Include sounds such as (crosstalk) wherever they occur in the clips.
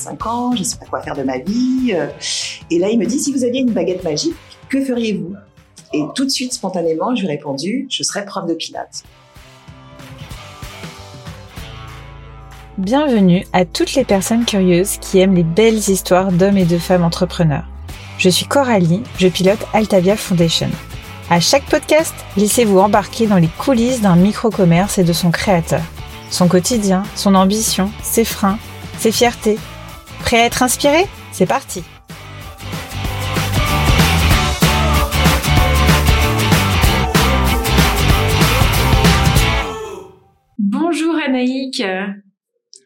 55 ans, je ne sais pas quoi faire de ma vie. Et là, il me dit, si vous aviez une baguette magique, que feriez-vous? Et tout de suite, spontanément, je lui ai répondu, je serais prof de pilates. Bienvenue à toutes les personnes curieuses qui aiment les belles histoires d'hommes et de femmes entrepreneurs. Je suis Coralie, je pilote Altavia Foundation. À chaque podcast, laissez-vous embarquer dans les coulisses d'un micro-commerce et de son créateur. Son quotidien, son ambition, ses freins, ses fiertés. Prêt à être inspiré? C'est parti Bonjour Anaïk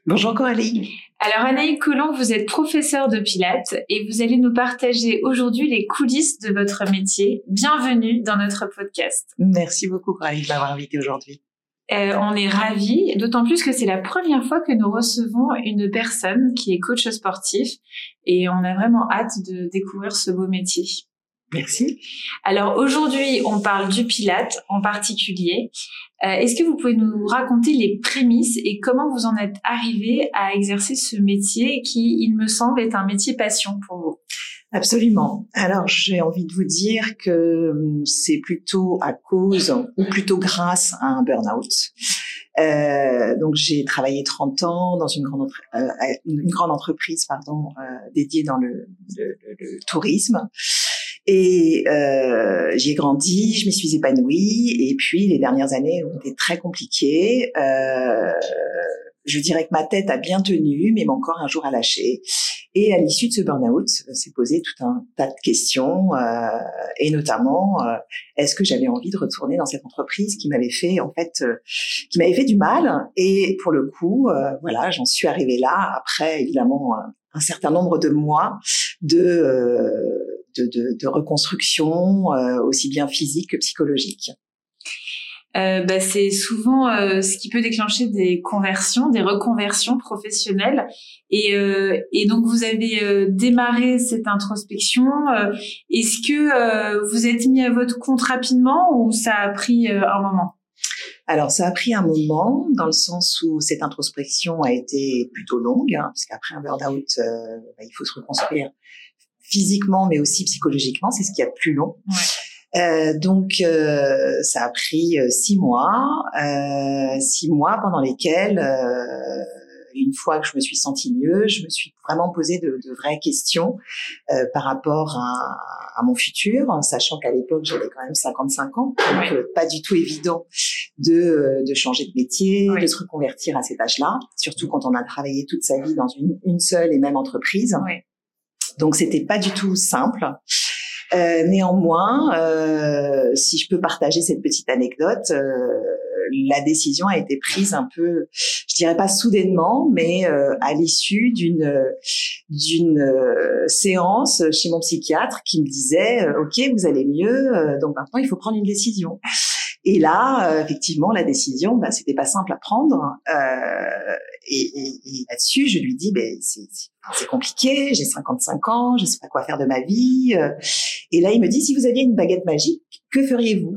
Bonjour Coralie alors Anaïk Collomb, vous êtes professeur de Pilates et vous allez nous partager aujourd'hui les coulisses de votre métier. Bienvenue dans notre podcast. Merci beaucoup Coralie de m'avoir invité aujourd'hui. Euh, on est ravis, d'autant plus que c'est la première fois que nous recevons une personne qui est coach sportif et on a vraiment hâte de découvrir ce beau métier. Merci. Alors aujourd'hui, on parle du Pilate en particulier. Euh, est-ce que vous pouvez nous raconter les prémices et comment vous en êtes arrivé à exercer ce métier qui, il me semble, est un métier passion pour vous? Absolument. Alors, j'ai envie de vous dire que hum, c'est plutôt à cause ou plutôt grâce à un burn-out. Euh, donc, j'ai travaillé 30 ans dans une grande, euh, entreprise dédiée dans le, tourisme. Et euh, j'ai grandi, je me suis épanouie. Et puis, les dernières années ont été très compliquées. Euh, je dirais que ma tête a bien tenu, mais mon corps un jour a lâché. Et à l'issue de ce burn-out, s'est posé tout un tas de questions, euh, et notamment, euh, est-ce que j'avais envie de retourner dans cette entreprise qui m'avait fait, en fait, euh, qui m'avait fait du mal? Et pour le coup, euh, voilà, j'en suis arrivée là après évidemment un certain nombre de mois de de, de, de, reconstruction, aussi bien physique que psychologique. Euh, bah, c'est souvent euh, ce qui peut déclencher des conversions, des reconversions professionnelles. Et, euh, et donc vous avez démarré cette introspection. Est-ce que vous êtes mis à votre compte rapidement ou ça a pris un moment? Alors, ça a pris un moment, dans le sens où cette introspection a été plutôt longue, hein, parce qu'après un burn-out, bah, il faut se reconstruire physiquement, mais aussi psychologiquement. C'est ce qui est plus long. Ouais. Euh, donc, euh, ça a pris euh, six mois, euh, six mois pendant lesquels, euh, une fois que je me suis sentie mieux, je me suis vraiment posé de, de vraies questions par rapport à, à, mon futur, en sachant qu'à l'époque j'avais quand même 55 ans, donc pas du tout évident de, de changer de métier, de se reconvertir à cet âge-là, surtout quand on a travaillé toute sa vie dans une, une seule et même entreprise. Donc c'était pas du tout simple. Euh, néanmoins, euh, si je peux partager cette petite anecdote, euh, la décision a été prise un peu, je dirais pas soudainement, mais euh, à l'issue d'une d'une euh, séance chez mon psychiatre qui me disait OK, vous allez mieux, donc maintenant il faut prendre une décision. Et là, effectivement, la décision, bah, c'était pas simple à prendre. et, et, et là-dessus, je lui dis, ben, c'est c'est compliqué, j'ai 55 ans, je sais pas quoi faire de ma vie. Et là, il me dit, si vous aviez une baguette magique, que feriez-vous?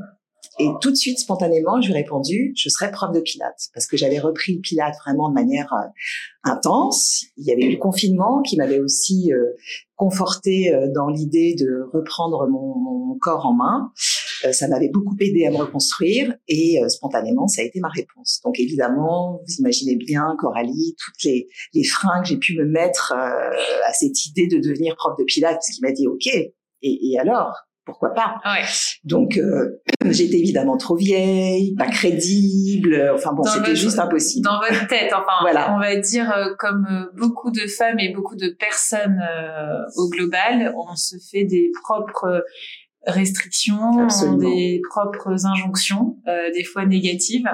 Et tout de suite, spontanément, je lui ai répondu, je serais prof de pilates, parce que j'avais repris le pilates vraiment de manière euh, intense. Il y avait eu le confinement qui m'avait aussi euh, conforté euh, dans l'idée de reprendre mon, mon, corps en main. Ça m'avait beaucoup aidé à me reconstruire et spontanément, ça a été ma réponse. Donc évidemment, vous imaginez bien, Coralie, toutes les, les freins que j'ai pu me mettre à cette idée de devenir prof de pilates, qu'il m'a dit, OK, et, et alors? Pourquoi pas? Ouais. Donc euh, j'étais évidemment trop vieille, pas crédible. Enfin bon, c'était juste impossible. Dans votre tête, enfin, voilà. on va dire euh, comme euh, beaucoup de femmes et beaucoup de personnes euh, au global, on se fait des propres restrictions, Absolument. des propres injonctions, euh, des fois négatives.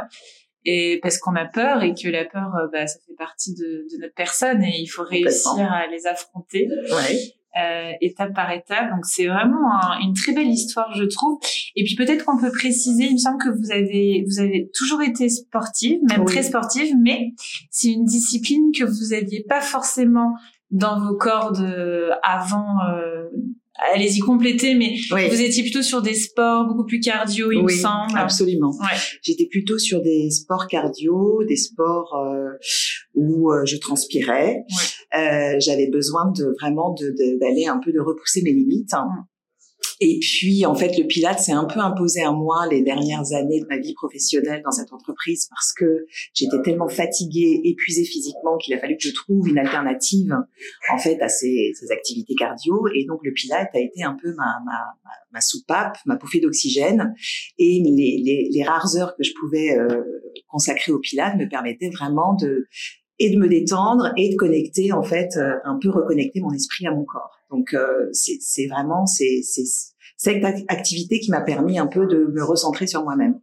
Et parce qu'on a peur et que la peur, bah, ça fait partie de, de, notre personne et il faut réussir à les affronter. Ouais euh, étape par étape. Donc c'est vraiment une très belle histoire, je trouve. Et puis peut-être qu'on peut préciser, il me semble que vous avez vous avez toujours été sportive, même très sportive, mais c'est une discipline que vous aviez pas forcément dans vos cordes avant euh, allez-y compléter, mais vous étiez plutôt sur des sports beaucoup plus cardio, il me semble. Absolument. J'étais plutôt sur des sports cardio, des sports euh, où euh, je transpirais. Euh, J'avais besoin de vraiment d'aller un peu de repousser mes limites. Hein. Et puis, en fait, le Pilate s'est un peu imposé à moi les dernières années de ma vie professionnelle dans cette entreprise parce que j'étais tellement fatiguée, épuisée physiquement qu'il a fallu que je trouve une alternative, en fait, à ces, activités cardio. Et donc, le Pilate a été un peu ma, soupape, ma bouffée d'oxygène. Et les, rares heures que je pouvais euh, consacrer au Pilate me permettaient vraiment de et de me détendre et de connecter en fait euh, un peu reconnecter mon esprit à mon corps. Donc euh, c'est vraiment c'est cette activité qui m'a permis un peu de me recentrer sur moi-même.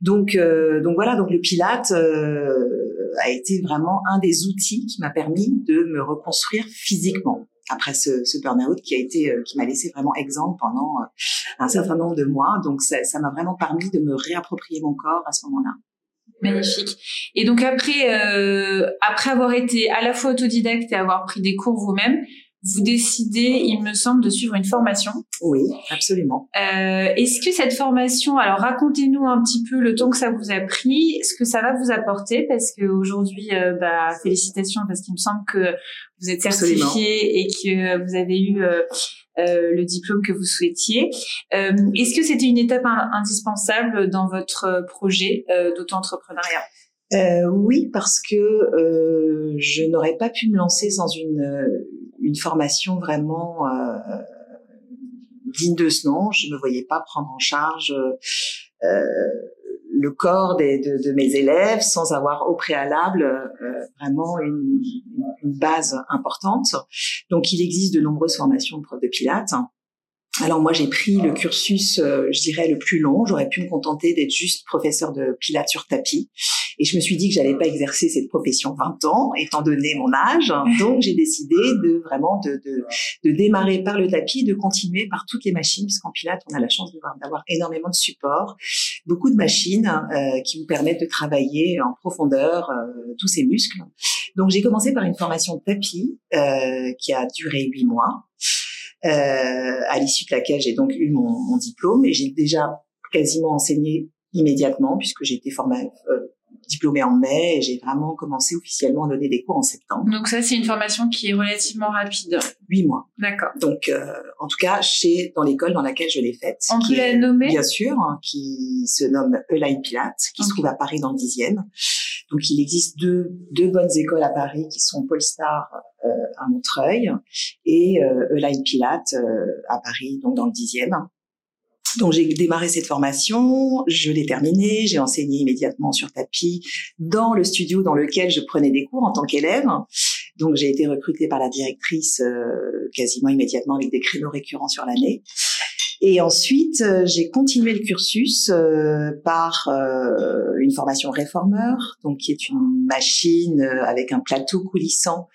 Donc euh, donc voilà donc le Pilate a été vraiment un des outils qui m'a permis de me reconstruire physiquement après ce, ce burn-out qui a été qui m'a laissé vraiment exemple pendant un certain nombre de mois. Donc ça m'a vraiment permis de me réapproprier mon corps à ce moment-là. Magnifique. Et donc après, euh, après avoir été à la fois autodidacte et avoir pris des cours vous-même, vous décidez, il me semble, de suivre une formation. Oui, absolument. Euh, Est-ce que cette formation, alors racontez-nous un petit peu le temps que ça vous a pris, ce que ça va vous apporter, parce qu'aujourd'hui, euh, bah, félicitations, parce qu'il me semble que vous êtes certifié et que vous avez eu euh, euh, le diplôme que vous souhaitiez. Euh, Est-ce que c'était une étape indispensable dans votre projet euh, d'auto-entrepreneuriat? Euh, oui, parce que euh, je n'aurais pas pu me lancer sans une, une formation vraiment euh, digne de ce nom. Je ne me voyais pas prendre en charge euh, le corps de, mes élèves sans avoir au préalable euh, vraiment une, une, base importante. Donc, il existe de nombreuses formations de profs de pilates. Alors moi j'ai pris le cursus, euh, je dirais le plus long. J'aurais pu me contenter d'être juste professeur de pilates sur tapis. Et je me suis dit que j'allais pas exercer cette profession 20 ans, étant donné mon âge. (laughs) Donc j'ai décidé de vraiment de, de, de, démarrer par le tapis, de continuer par toutes les machines, puisqu'en pilates on a la chance d'avoir énormément de support, beaucoup de machines euh, qui vous permettent de travailler en profondeur euh, tous ces muscles. Donc j'ai commencé par une formation de tapis qui a duré huit mois euh, à l'issue de laquelle j'ai donc eu mon, mon diplôme et j'ai déjà quasiment enseigné immédiatement puisque j'ai été formée euh, diplômée en mai et j'ai vraiment commencé officiellement à donner des cours en septembre. Donc ça, c'est une formation qui est relativement rapide. Huit mois. D'accord. Donc, euh, en tout cas, chez dans l'école dans laquelle je l'ai faite. On peut la nommer? Bien sûr, hein, qui se nomme Eline Pilate, qui se trouve à Paris dans le dixième. Donc, il existe deux, deux bonnes écoles à Paris qui sont Polestar euh, à Montreuil et euh, Eline Pilate euh, à Paris, donc dans le dixième. Donc j'ai démarré cette formation, je l'ai terminée, j'ai enseigné immédiatement sur tapis dans le studio dans lequel je prenais des cours en tant qu'élève. Donc j'ai été recrutée par la directrice euh, quasiment immédiatement avec des créneaux récurrents sur l'année. Et ensuite, euh, j'ai continué le cursus euh, par euh, une formation réformeur, donc qui est une machine avec un plateau coulissant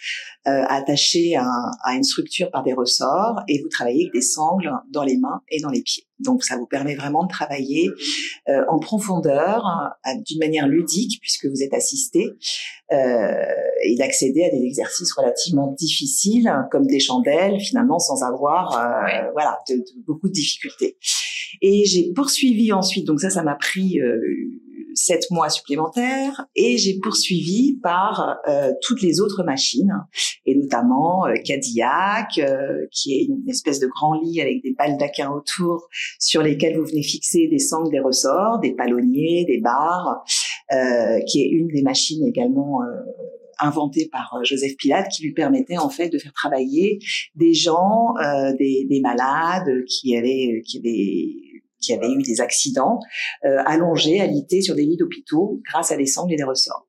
attaché à, à, une structure par des ressorts, et vous travaillez avec des sangles dans les mains et dans les pieds. Donc ça vous permet vraiment de travailler euh, en profondeur, d'une manière ludique, puisque vous êtes assisté, euh, et d'accéder à des exercices relativement difficiles, comme des chandelles, finalement sans avoir euh, voilà de, de, beaucoup de difficultés. Et j'ai poursuivi ensuite, donc ça, ça m'a pris euh, sept mois supplémentaires et j'ai poursuivi par euh, toutes les autres machines et notamment euh, Cadillac euh, qui est une espèce de grand lit avec des baldaquins autour sur lesquels vous venez fixer des sangles, des ressorts, des palonniers, des barres, qui est une des machines également inventée par Joseph Pilate qui lui permettait en fait de faire travailler des gens, des, des, malades qui avaient qui avaient qui avaient eu des accidents, euh, allongés, alités sur des lits d'hôpitaux grâce à des sangles et des ressorts.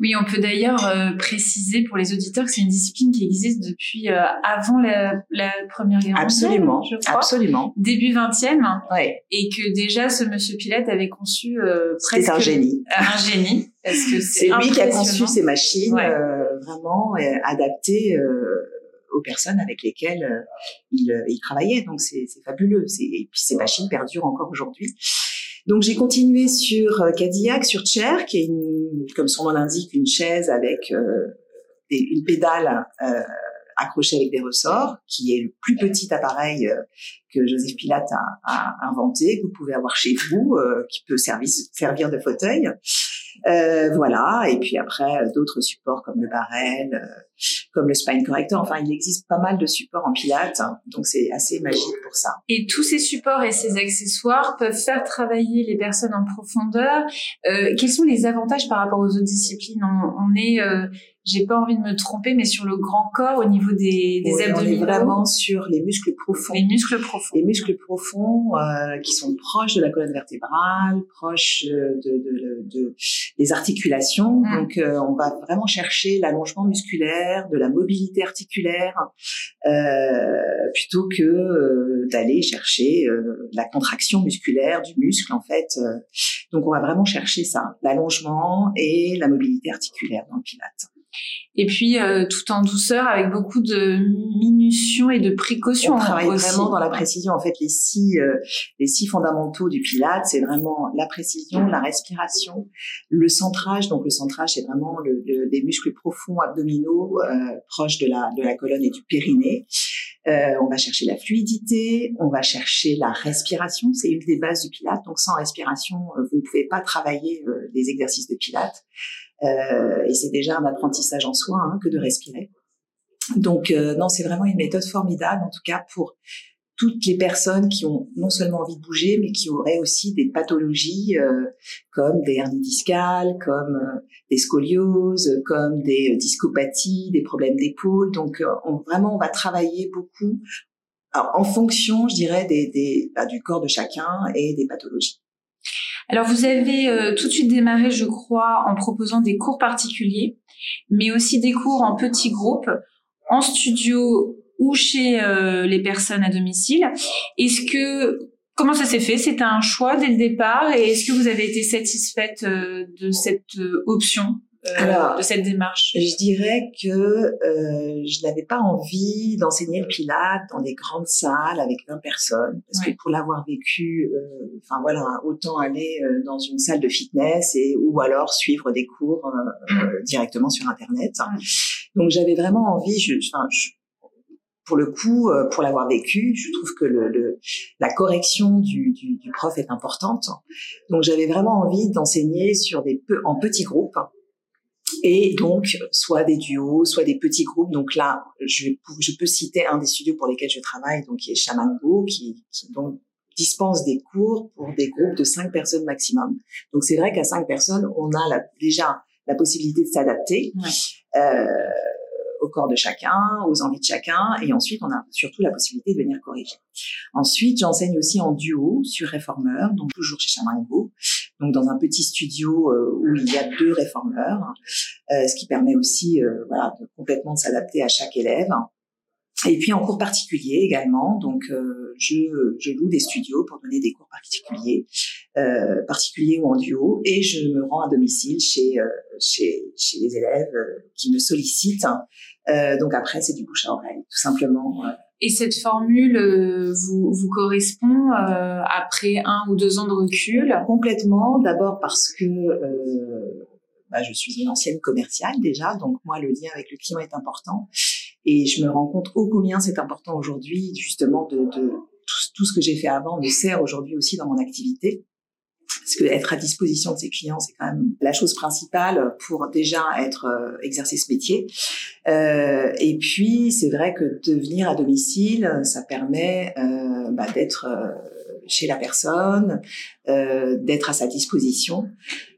Oui, on peut d'ailleurs euh, préciser pour les auditeurs que c'est une discipline qui existe depuis euh, avant la, la, Première Guerre mondiale, absolument, je crois, absolument, début 20e, ouais. et que déjà ce Monsieur Pilate avait conçu euh, presque un génie, un génie, parce que c'est lui qui a conçu ces machines ouais. vraiment adaptées aux personnes avec lesquelles euh, il, euh, il, travaillait. Donc c'est fabuleux. Et puis ces machines perdurent encore aujourd'hui. Donc j'ai continué sur euh, Cadillac, sur Chair, qui est une, comme son nom l'indique, une chaise avec euh, une pédale euh, accroché avec des ressorts, qui est le plus petit appareil que Joseph Pilate a, inventé, que vous pouvez avoir chez vous, qui peut servir, servir de fauteuil. Euh, voilà, et puis après d'autres supports comme le barrel, euh, comme le spine corrector. Enfin, il existe pas mal de supports en pilates, hein, donc c'est assez magique pour ça. Et tous ces supports et ces accessoires peuvent faire travailler les personnes en profondeur. Euh, quels sont les avantages par rapport aux autres disciplines? On, on est j'ai pas envie de me tromper, mais sur le grand corps, au niveau des, des abdominaux. On est vraiment sur les muscles profonds. Les muscles profonds. Les muscles profonds euh, qui sont proches de la colonne vertébrale, proches de, de, de, de des articulations. Mm. Donc, euh, on va vraiment chercher l'allongement musculaire, de la mobilité articulaire, euh, plutôt que euh, d'aller chercher euh, la contraction musculaire du muscle, en fait. Donc, on va vraiment chercher ça, l'allongement et la mobilité articulaire dans le pilate et puis euh, tout en douceur avec beaucoup de minution et de précaution. On travaille vraiment dans la précision. En fait, les six euh, les six fondamentaux du Pilate, c'est vraiment la précision, la respiration, le centrage. Donc le centrage, c'est vraiment le, le, les muscles profonds abdominaux euh, proches de la de la colonne et du périnée. Euh, on va chercher la fluidité, on va chercher la respiration, c'est une des bases du Pilate. Donc sans respiration, vous ne pouvez pas travailler les exercices de Pilate. Euh, et c'est déjà un apprentissage en soi hein, que de respirer. Donc euh, non, c'est vraiment une méthode formidable, en tout cas pour toutes les personnes qui ont non seulement envie de bouger, mais qui auraient aussi des pathologies euh, comme des hernies discales, comme des scolioses, comme des discopathies, des problèmes d'épaule. Donc on, vraiment, on va travailler beaucoup en fonction, je dirais, des, des bah, du corps de chacun et des pathologies. Alors vous avez euh, tout de suite démarré, je crois, en proposant des cours particuliers, mais aussi des cours en petits groupes, en studio ou chez euh, les personnes à domicile. Est-ce que comment ça s'est fait? C'était un choix dès le départ et est-ce que vous avez été satisfaite euh, de cette option? euh, Alors, de cette démarche Je dirais que euh, je n'avais pas envie d'enseigner le Pilate dans des grandes salles avec 20 personnes, parce que pour l'avoir vécu, euh, enfin voilà, autant aller euh, dans une salle de fitness et ou alors suivre des cours mm. directement sur Internet. Donc j'avais vraiment envie, je, enfin, je, pour le coup, pour l'avoir vécu, je trouve que le, le la correction du, du, du, prof est importante. Donc j'avais vraiment envie d'enseigner sur des peu, en petits groupes et donc soit des duos, soit des petits groupes. Donc là, je, je peux citer un des studios pour lesquels je travaille, donc qui est Shamango, qui, qui donc dispense des cours pour des groupes de cinq personnes maximum. Donc c'est vrai qu'à cinq personnes, on a la, déjà la possibilité de s'adapter. Euh, au corps de chacun, aux envies de chacun, et ensuite on a surtout la possibilité de venir corriger. Ensuite, j'enseigne aussi en duo sur réformeur, donc toujours chez Chamango, donc dans un petit studio euh, où il y a deux réformeurs, euh, ce qui permet aussi euh, voilà, de complètement de s'adapter à chaque élève. Et puis en cours particulier également, donc je, je loue des studios pour donner des cours particuliers, euh, particuliers ou en duo, et je me rends à domicile chez chez, chez les élèves qui me sollicitent euh, donc après, c'est du bouche à oreille, tout simplement. Et cette formule euh, vous, vous correspond euh, après un ou deux ans de recul? Complètement. D'abord parce que euh, bah, je suis une ancienne commerciale déjà, donc moi le lien avec le client est important. Et je me rends compte ô combien c'est important aujourd'hui, justement, de, de tout, ce que j'ai fait avant me sert aujourd'hui aussi dans mon activité parce que être à disposition de ses clients, c'est quand même la chose principale pour déjà être euh, exercer ce métier. Euh, et puis, c'est vrai que de venir à domicile, ça permet euh, bah, d'être euh, chez la personne, euh, d'être à sa disposition.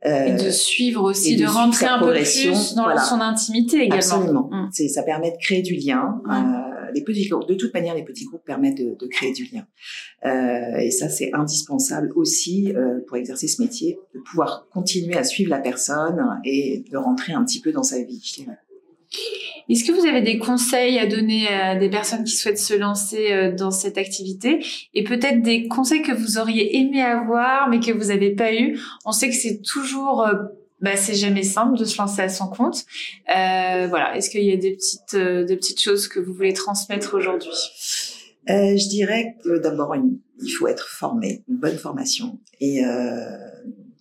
et de suivre aussi, de, rentrer un peu plus dans son intimité également. Absolument. Mmh. C'est, ça permet de créer du lien. Mmh les petits groupes, de toute manière, les petits groupes permettent de, de créer du lien. Euh, et ça, c'est indispensable aussi euh, pour exercer ce métier, de pouvoir continuer à suivre la personne et de rentrer un petit peu dans sa vie, je dirais. Est-ce que vous avez des conseils à donner à des personnes qui souhaitent se lancer euh, dans cette activité et peut-être des conseils que vous auriez aimé avoir mais que vous n'avez pas eu? On sait que c'est toujours euh, bah, c'est jamais simple de se lancer à son compte. Euh, voilà, est-ce qu'il y a des petites, euh, des petites choses que vous voulez transmettre aujourd'hui? Euh, Je dirais que d'abord, il faut être formé, une bonne formation, et euh,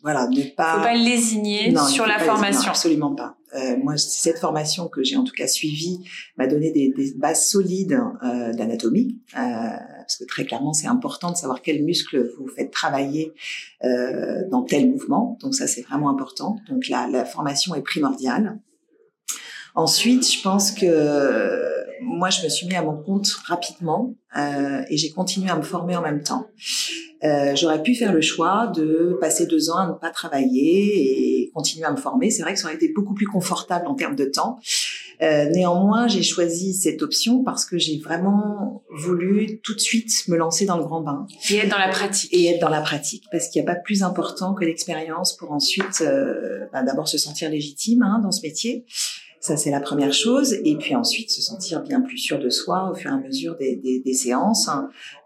voilà, ne pas. Faut pas lésigner sur la formation. absolument pas. Euh, moi, cette formation que j'ai en tout cas suivie m'a donné des, bases solides euh, d'anatomie, euh, parce que très clairement, c'est important de savoir quels muscles vous faites travailler dans tel mouvement. Donc ça, c'est vraiment important. Donc la, la formation est primordiale. Ensuite, je pense que moi, je me suis mis à mon compte rapidement et j'ai continué à me former en même temps. J'aurais pu faire le choix de passer deux ans à ne pas travailler et continuer à me former. C'est vrai que ça aurait été beaucoup plus confortable en termes de temps. Euh, néanmoins, j'ai choisi cette option parce que j'ai vraiment voulu tout de suite me lancer dans le grand bain. Et être dans la pratique. Et être dans la pratique, parce qu'il n'y a pas plus important que l'expérience pour ensuite, euh, bah, d'abord se sentir légitime hein, dans ce métier. Ça, c'est la première chose. Et puis ensuite, se sentir bien plus sûr de soi au fur et à mesure des, séances.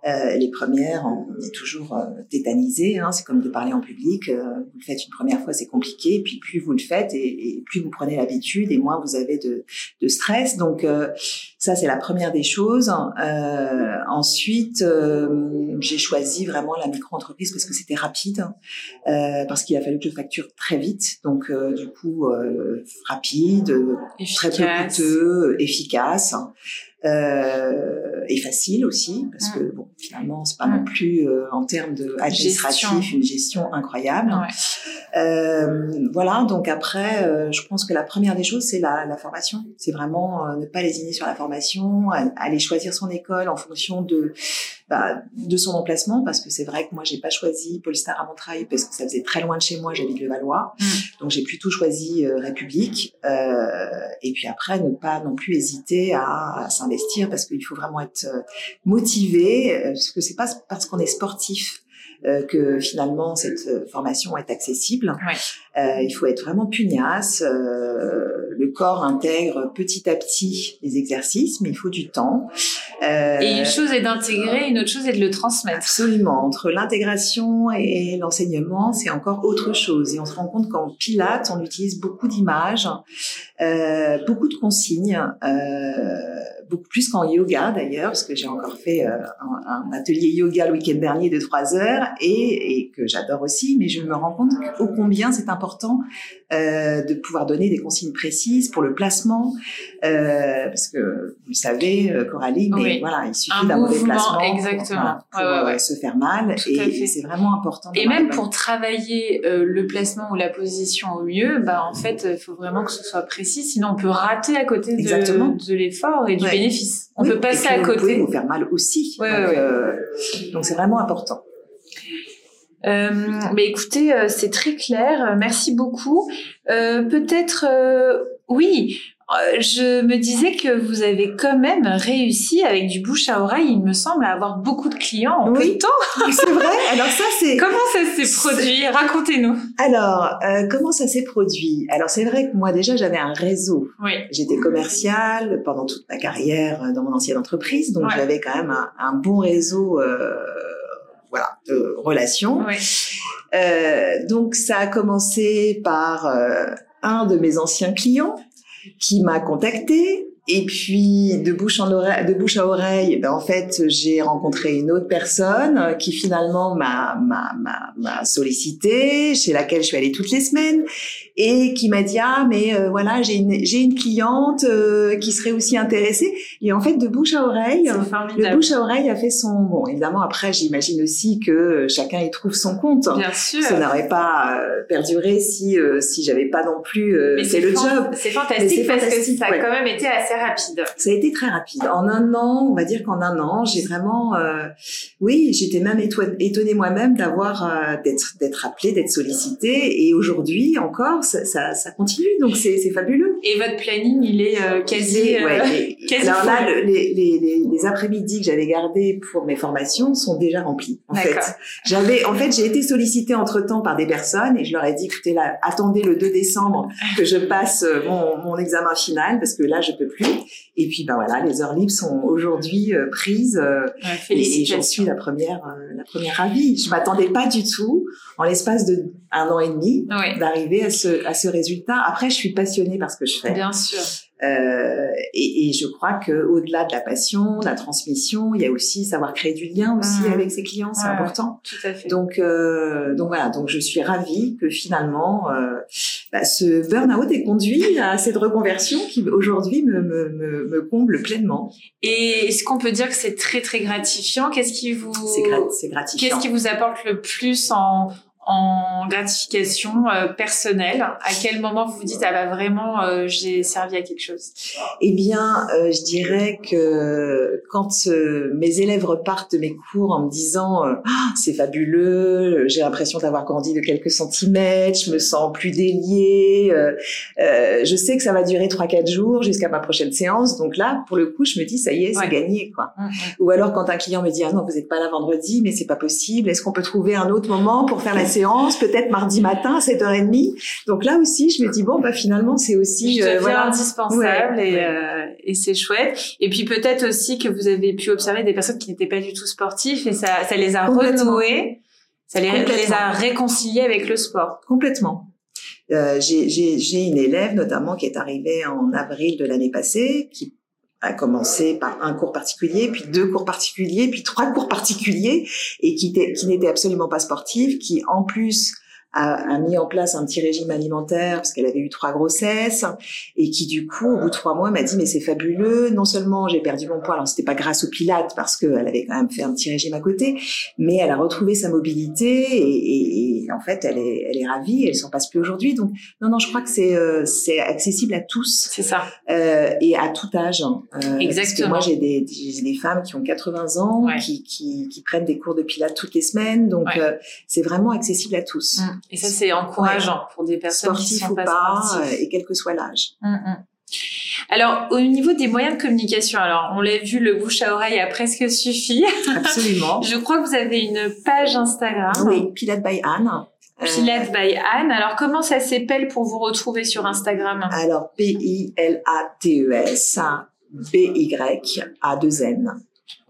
Euh, les premières, on est toujours euh, tétanisé. Hein, c'est comme de parler en public. Euh, vous le faites une première fois, c'est compliqué. Et puis plus vous le faites, et, et plus vous prenez l'habitude, et moins vous avez de, de stress. Donc euh, ça, c'est la première des choses. Euh, ensuite, j'ai choisi vraiment la micro-entreprise parce que c'était rapide, parce qu'il a fallu que je facture très vite. Donc du coup, rapide efficace. très peu coûteux, efficace. Euh, et facile aussi parce que bon finalement c'est pas non plus euh, en termes de administratif gestion. une gestion incroyable Ouais. euh, voilà donc après euh, je pense que la première des choses c'est la, la formation c'est vraiment euh, ne pas lésiner sur la formation aller choisir son école en fonction de bah, de son emplacement parce que c'est vrai que moi j'ai pas choisi Polestar à Montreuil parce que ça faisait très loin de chez moi j'habite le Valois Mm. donc j'ai plutôt choisi euh, République euh, et puis après ne pas non plus hésiter à, à s'investir parce qu'il faut vraiment être euh, motivé euh, parce que c'est pas parce qu'on est sportif euh, que finalement cette formation est accessible. Ouais. Euh, il faut être vraiment pugnace. Euh, le corps intègre petit à petit les exercices, mais il faut du temps. Euh, Et une chose est d'intégrer, une autre chose est de le transmettre. Absolument. Entre l'intégration et l'enseignement, c'est encore autre chose. Et on se rend compte qu'en Pilates, on utilise beaucoup d'images, beaucoup de consignes, beaucoup plus qu'en yoga d'ailleurs, parce que j'ai encore fait un, un, atelier yoga le week-end dernier de trois heures et, et que j'adore aussi. Mais je me rends compte ô combien c'est important euh, de pouvoir donner des consignes précises pour le placement, euh, parce que vous le savez, euh, Coralie, mais Oui. voilà, il suffit Un d'un mauvais placement exactement. voilà, pour Ouais, ouais, ouais. se faire mal Tout fait. et c'est vraiment important. Et même pour travailler euh, le placement ou la position au mieux, bah en fait, il faut vraiment que ce soit précis, sinon on peut rater à côté de, Exactement. de l'effort et du bénéfice. On Oui, peut passer et à Vous pouvez côté. vous faire mal aussi. Donc c'est vraiment important. Euh, mais écoutez, euh, c'est très clair. Merci beaucoup. Euh, Peut-être, euh, oui. euh, Je me disais que vous avez quand même réussi avec du bouche à oreille, il me semble, à avoir beaucoup de clients en peu Oui. de temps. c'est vrai. Alors ça c'est. (laughs) Comment ça s'est produit? Racontez-nous. Alors euh, comment ça s'est produit? Alors c'est vrai que moi déjà j'avais un réseau. Oui. J'étais commerciale pendant toute ma carrière euh, dans mon ancienne entreprise, donc Ouais. j'avais quand même un, un bon réseau. Euh, voilà, de relations. Oui. Euh, donc ça a commencé par euh, un de mes anciens clients qui m'a contacté et puis de bouche en oreille, de bouche à oreille, ben en fait j'ai rencontré une autre personne euh, qui finalement m'a m'a m'a m'a sollicité, chez laquelle je suis allée toutes les semaines et qui m'a dit ah mais euh, voilà j'ai une j'ai une cliente euh, qui serait aussi intéressée et en fait de bouche à oreille C'est le bouche à oreille a fait son bon évidemment après j'imagine aussi que chacun y trouve son compte Bien sûr. ça n'aurait pas euh, perduré si euh, si j'avais pas non plus euh, fait le job. C'est fantastique c'est parce que ça a ouais. quand même été assez rapide. Ça a été très rapide. En un an, on va dire qu'en un an, j'ai vraiment, euh, oui, j'étais même éto- étonnée moi-même d'avoir euh, d'être d'être appelée, d'être sollicitée, et aujourd'hui encore, ça, ça, ça continue. Donc c'est c'est fabuleux. Et votre planning, il est euh, quasi. Euh, ouais, (laughs) quasi alors là, le- les, les, les, les après-midi que j'avais gardés pour mes formations sont déjà remplis. En fait, j'avais, en fait, j'ai été sollicitée entre temps par des personnes et je leur ai dit, écoutez, là, attendez le 2 décembre que je passe euh, mon, mon examen final parce que là, je peux plus. Et puis, ben voilà, les heures libres sont aujourd'hui euh, prises euh, Ouais, et, et j'en suis la première, euh, la première ravie. Je m'attendais pas du tout, en l'espace de un an et demi, Oui. d'arriver à ce, à ce résultat. Après, je suis passionnée par ce que je fais. Bien sûr. Euh, et, et, je crois que au-delà de la passion, de la transmission, il y a aussi savoir créer du lien aussi mmh. avec ses clients, c'est important. Tout à fait. Donc, euh, donc voilà, donc je suis ravie que finalement euh, bah, ce burn-out ait conduit à cette reconversion qui aujourd'hui me, me, me, me, comble pleinement. Et est-ce qu'on peut dire que c'est très très gratifiant? Qu'est-ce qui vous c'est gratifiant. Qu'est-ce qui vous apporte le plus en en gratification euh, personnelle. À quel moment vous vous dites ah bah vraiment euh, j'ai servi à quelque chose? Eh bien, euh, je dirais que quand mes élèves repartent de mes cours en me disant ah, c'est fabuleux, j'ai l'impression d'avoir grandi de quelques centimètres, je me sens plus déliée, je sais que ça va durer trois quatre jours jusqu'à ma prochaine séance, donc là pour le coup je me dis ça y est c'est gagné quoi. Mmh, mmh. Ou alors quand un client me dit ah non vous n'êtes pas là vendredi mais c'est pas possible, est-ce qu'on peut trouver un autre moment pour faire la séance peut-être mardi matin à 7h30. Donc là aussi, je me dis bon bah finalement c'est aussi euh, voilà indispensable et, euh, et c'est chouette. Et puis peut-être aussi que vous avez pu observer des personnes qui n'étaient pas du tout sportifs et ça, ça les a renoués, ça les, les, a réconciliés avec le sport. Complètement. Euh, j'ai une élève notamment qui est arrivée en avril de l'année passée, qui a commencé par un cours particulier, puis deux cours particuliers, puis trois cours particuliers, et qui, qui n'était absolument pas sportive, qui en plus a, a, mis en place un petit régime alimentaire parce qu'elle avait eu trois grossesses et qui du coup au bout de trois mois m'a dit mais c'est fabuleux. Non seulement j'ai perdu mon poids alors c'était pas grâce au pilates parce qu'elle avait quand même fait un petit régime à côté mais elle a retrouvé sa mobilité et, et, en fait elle est elle est ravie elle s'en passe plus aujourd'hui. Donc non non je crois que c'est euh, c'est accessible à tous c'est ça. euh, et à tout âge euh, exactement. moi j'ai des j'ai des femmes qui ont 80 ans qui, qui, qui prennent des cours de pilates toutes les semaines. Donc euh, c'est vraiment accessible à tous. Mmh. Et ça, c'est encourageant pour des personnes qui sont pas, sportives. Euh, et quel que soit l'âge. Mm, mm. Alors, au niveau des moyens de communication, alors on l'a vu, le bouche à oreille a presque suffi. Absolument. (laughs) Je crois que vous avez une page Instagram. Oui, Pilate by Anne. Pilate by Anne. Alors, comment ça s'appelle pour vous retrouver sur Instagram? Alors, P-I-L-A-T-E-S B-Y-A-2-N.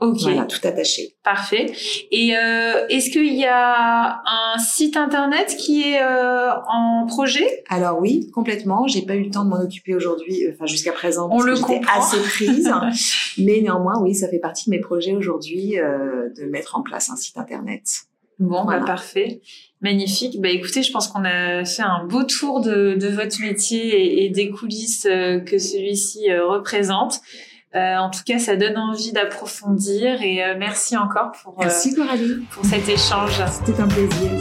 Ok. Voilà, tout attaché. Parfait. Et euh, est-ce qu'il y a un site internet qui est euh, en projet? Alors oui, complètement. J'ai pas eu le temps de m'en occuper aujourd'hui, euh, enfin jusqu'à présent, parce On le j'étais assez prise. (laughs) mais néanmoins, oui, ça fait partie de mes projets aujourd'hui euh, de mettre en place un site internet. Bon, bah, voilà. bah, parfait. Magnifique. Bah écoutez, je pense qu'on a fait un beau tour de, de votre métier et, et des coulisses euh, que celui-ci représente. Euh, en tout cas, ça donne envie d'approfondir et euh, merci encore pour, merci, euh, pour cet échange. C'était un plaisir.